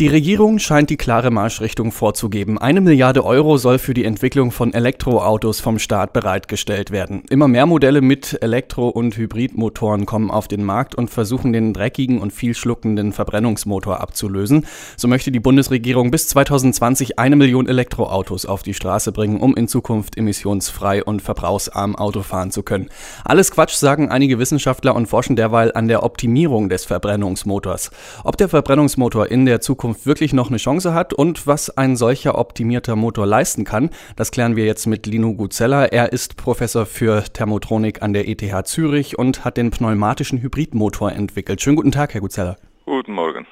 Die Regierung scheint die klare Marschrichtung vorzugeben. Eine Milliarde Euro soll für die Entwicklung von Elektroautos vom Staat bereitgestellt werden. Immer mehr Modelle mit Elektro- und Hybridmotoren kommen auf den Markt und versuchen den dreckigen und viel schluckenden Verbrennungsmotor abzulösen. So möchte die Bundesregierung bis 2020 eine Million Elektroautos auf die Straße bringen, um in Zukunft emissionsfrei und verbrauchsarm Auto fahren zu können. Alles Quatsch, sagen einige Wissenschaftler und forschen derweil an der Optimierung des Verbrennungsmotors. Ob der Verbrennungsmotor in der Zukunft Zukunft wirklich noch eine Chance hat und was ein solcher optimierter Motor leisten kann, das klären wir jetzt mit Lino Guzella. Er ist Professor für Thermotronik an der ETH Zürich und hat den pneumatischen Hybridmotor entwickelt. Schönen guten Tag, Herr Guzella. Guten Morgen.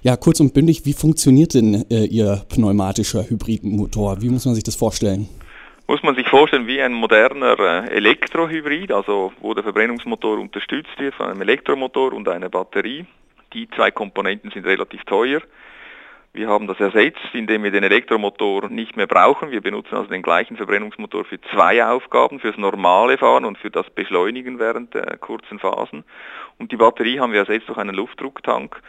Ja, kurz und bündig, wie funktioniert denn äh, Ihr pneumatischer Hybridmotor? Wie muss man sich das vorstellen? Muss man sich vorstellen wie ein moderner äh, Elektrohybrid, also wo der Verbrennungsmotor unterstützt wird von einem Elektromotor und einer Batterie. Die zwei Komponenten sind relativ teuer. Wir haben das ersetzt, indem wir den Elektromotor nicht mehr brauchen. Wir benutzen also den gleichen Verbrennungsmotor für zwei Aufgaben, fürs normale Fahren und für das Beschleunigen während der kurzen Phasen. Und die Batterie haben wir ersetzt durch einen Luftdrucktank,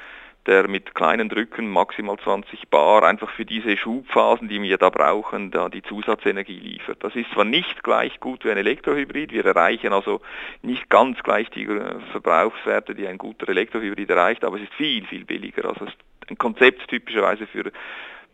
der mit kleinen Drücken, maximal 20 Bar, einfach für diese Schubphasen, die wir da brauchen, da die Zusatzenergie liefert. Das ist zwar nicht gleich gut wie ein Elektrohybrid, wir erreichen also nicht ganz gleich die Verbrauchswerte, die ein guter Elektrohybrid erreicht, aber es ist viel, viel billiger. Also ein Konzept typischerweise für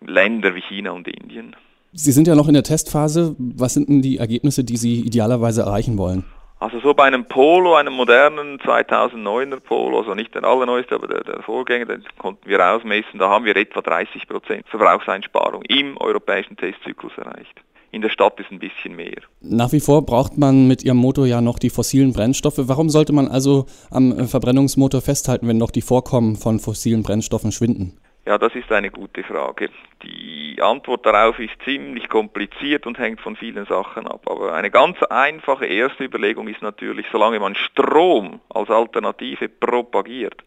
Länder wie China und Indien. Sie sind ja noch in der Testphase. Was sind denn die Ergebnisse, die Sie idealerweise erreichen wollen? Also so bei einem Polo, einem modernen 2009er Polo, also nicht der allerneueste, aber der, der Vorgänger, den konnten wir ausmessen, da haben wir etwa 30% Verbrauchseinsparung im europäischen Testzyklus erreicht. In der Stadt ist ein bisschen mehr. Nach wie vor braucht man mit Ihrem Motor ja noch die fossilen Brennstoffe. Warum sollte man also am Verbrennungsmotor festhalten, wenn noch die Vorkommen von fossilen Brennstoffen schwinden? Ja, das ist eine gute Frage. Die Antwort darauf ist ziemlich kompliziert und hängt von vielen Sachen ab. Aber eine ganz einfache erste Überlegung ist natürlich, solange man Strom als Alternative propagiert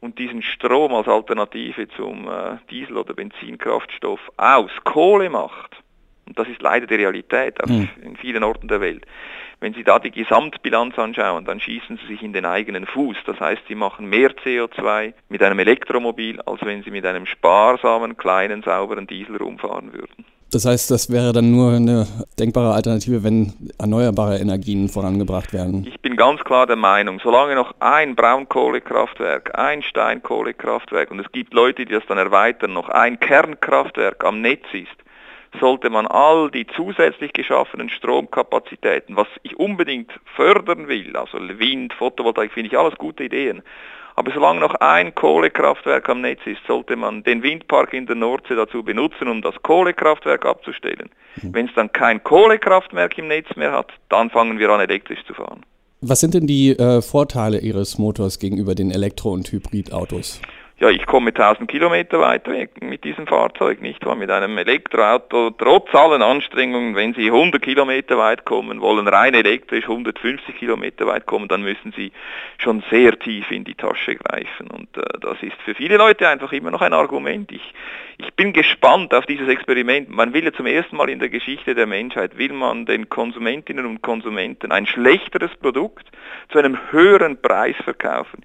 und diesen Strom als Alternative zum äh, Diesel- oder Benzinkraftstoff aus Kohle macht, und das ist leider die Realität mhm. in vielen Orten der Welt, wenn Sie da die Gesamtbilanz anschauen, dann schießen Sie sich in den eigenen Fuß. Das heißt, Sie machen mehr CO2 mit einem Elektromobil, als wenn Sie mit einem sparsamen, kleinen, sauberen Diesel rumfahren würden. Das heißt, das wäre dann nur eine denkbare Alternative, wenn erneuerbare Energien vorangebracht werden. Ich bin ganz klar der Meinung, solange noch ein Braunkohlekraftwerk, ein Steinkohlekraftwerk und es gibt Leute, die das dann erweitern, noch ein Kernkraftwerk am Netz ist, sollte man all die zusätzlich geschaffenen Stromkapazitäten, was ich unbedingt fördern will, also Wind, Photovoltaik, finde ich alles gute Ideen. Aber solange noch ein Kohlekraftwerk am Netz ist, sollte man den Windpark in der Nordsee dazu benutzen, um das Kohlekraftwerk abzustellen. Mhm. Wenn es dann kein Kohlekraftwerk im Netz mehr hat, dann fangen wir an, elektrisch zu fahren. Was sind denn die äh, Vorteile Ihres Motors gegenüber den Elektro- und Hybridautos? Ja, ich komme 1000 Kilometer weit weg mit diesem Fahrzeug, nicht wahr? Mit einem Elektroauto, trotz allen Anstrengungen, wenn Sie 100 Kilometer weit kommen, wollen rein elektrisch 150 Kilometer weit kommen, dann müssen Sie schon sehr tief in die Tasche greifen. Und äh, das ist für viele Leute einfach immer noch ein Argument. Ich, ich bin gespannt auf dieses Experiment. Man will ja zum ersten Mal in der Geschichte der Menschheit, will man den Konsumentinnen und Konsumenten ein schlechteres Produkt zu einem höheren Preis verkaufen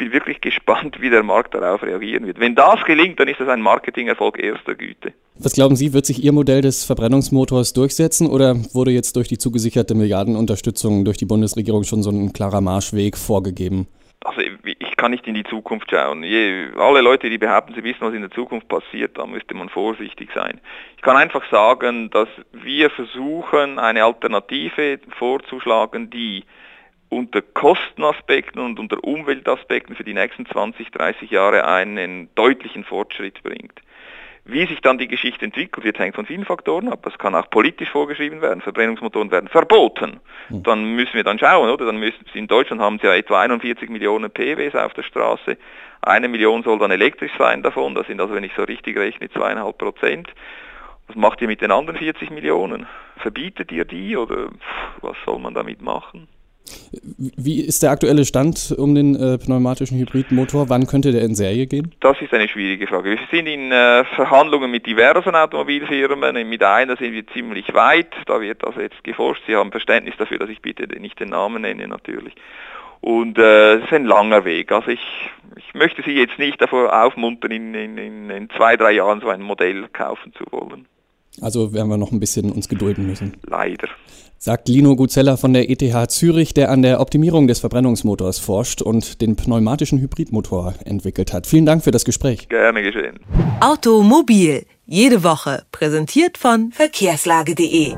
bin wirklich gespannt, wie der Markt darauf reagieren wird. Wenn das gelingt, dann ist das ein Marketingerfolg erster Güte. Was glauben Sie, wird sich Ihr Modell des Verbrennungsmotors durchsetzen oder wurde jetzt durch die zugesicherte Milliardenunterstützung durch die Bundesregierung schon so ein klarer Marschweg vorgegeben? Also ich kann nicht in die Zukunft schauen. Je, alle Leute, die behaupten, sie wissen, was in der Zukunft passiert, da müsste man vorsichtig sein. Ich kann einfach sagen, dass wir versuchen, eine Alternative vorzuschlagen, die unter Kostenaspekten und unter Umweltaspekten für die nächsten 20, 30 Jahre einen deutlichen Fortschritt bringt. Wie sich dann die Geschichte entwickelt, wird hängt von vielen Faktoren ab. Das kann auch politisch vorgeschrieben werden. Verbrennungsmotoren werden verboten. Hm. Dann müssen wir dann schauen, oder? Dann müssen, in Deutschland haben sie ja etwa 41 Millionen PWs auf der Straße. Eine Million soll dann elektrisch sein davon. Das sind also, wenn ich so richtig rechne, zweieinhalb Prozent. Was macht ihr mit den anderen 40 Millionen? Verbietet ihr die oder was soll man damit machen? Wie ist der aktuelle Stand um den äh, pneumatischen Hybridmotor? Wann könnte der in Serie gehen? Das ist eine schwierige Frage. Wir sind in äh, Verhandlungen mit diversen Automobilfirmen. Mit einer sind wir ziemlich weit. Da wird also jetzt geforscht. Sie haben Verständnis dafür, dass ich bitte nicht den Namen nenne natürlich. Und äh, es ist ein langer Weg. Also ich, ich möchte Sie jetzt nicht davor aufmuntern, in, in, in zwei, drei Jahren so ein Modell kaufen zu wollen. Also werden wir noch ein bisschen uns gedulden müssen. Leider. Sagt Lino Guzella von der ETH Zürich, der an der Optimierung des Verbrennungsmotors forscht und den pneumatischen Hybridmotor entwickelt hat. Vielen Dank für das Gespräch. Gerne geschehen. Automobil. Jede Woche. Präsentiert von verkehrslage.de.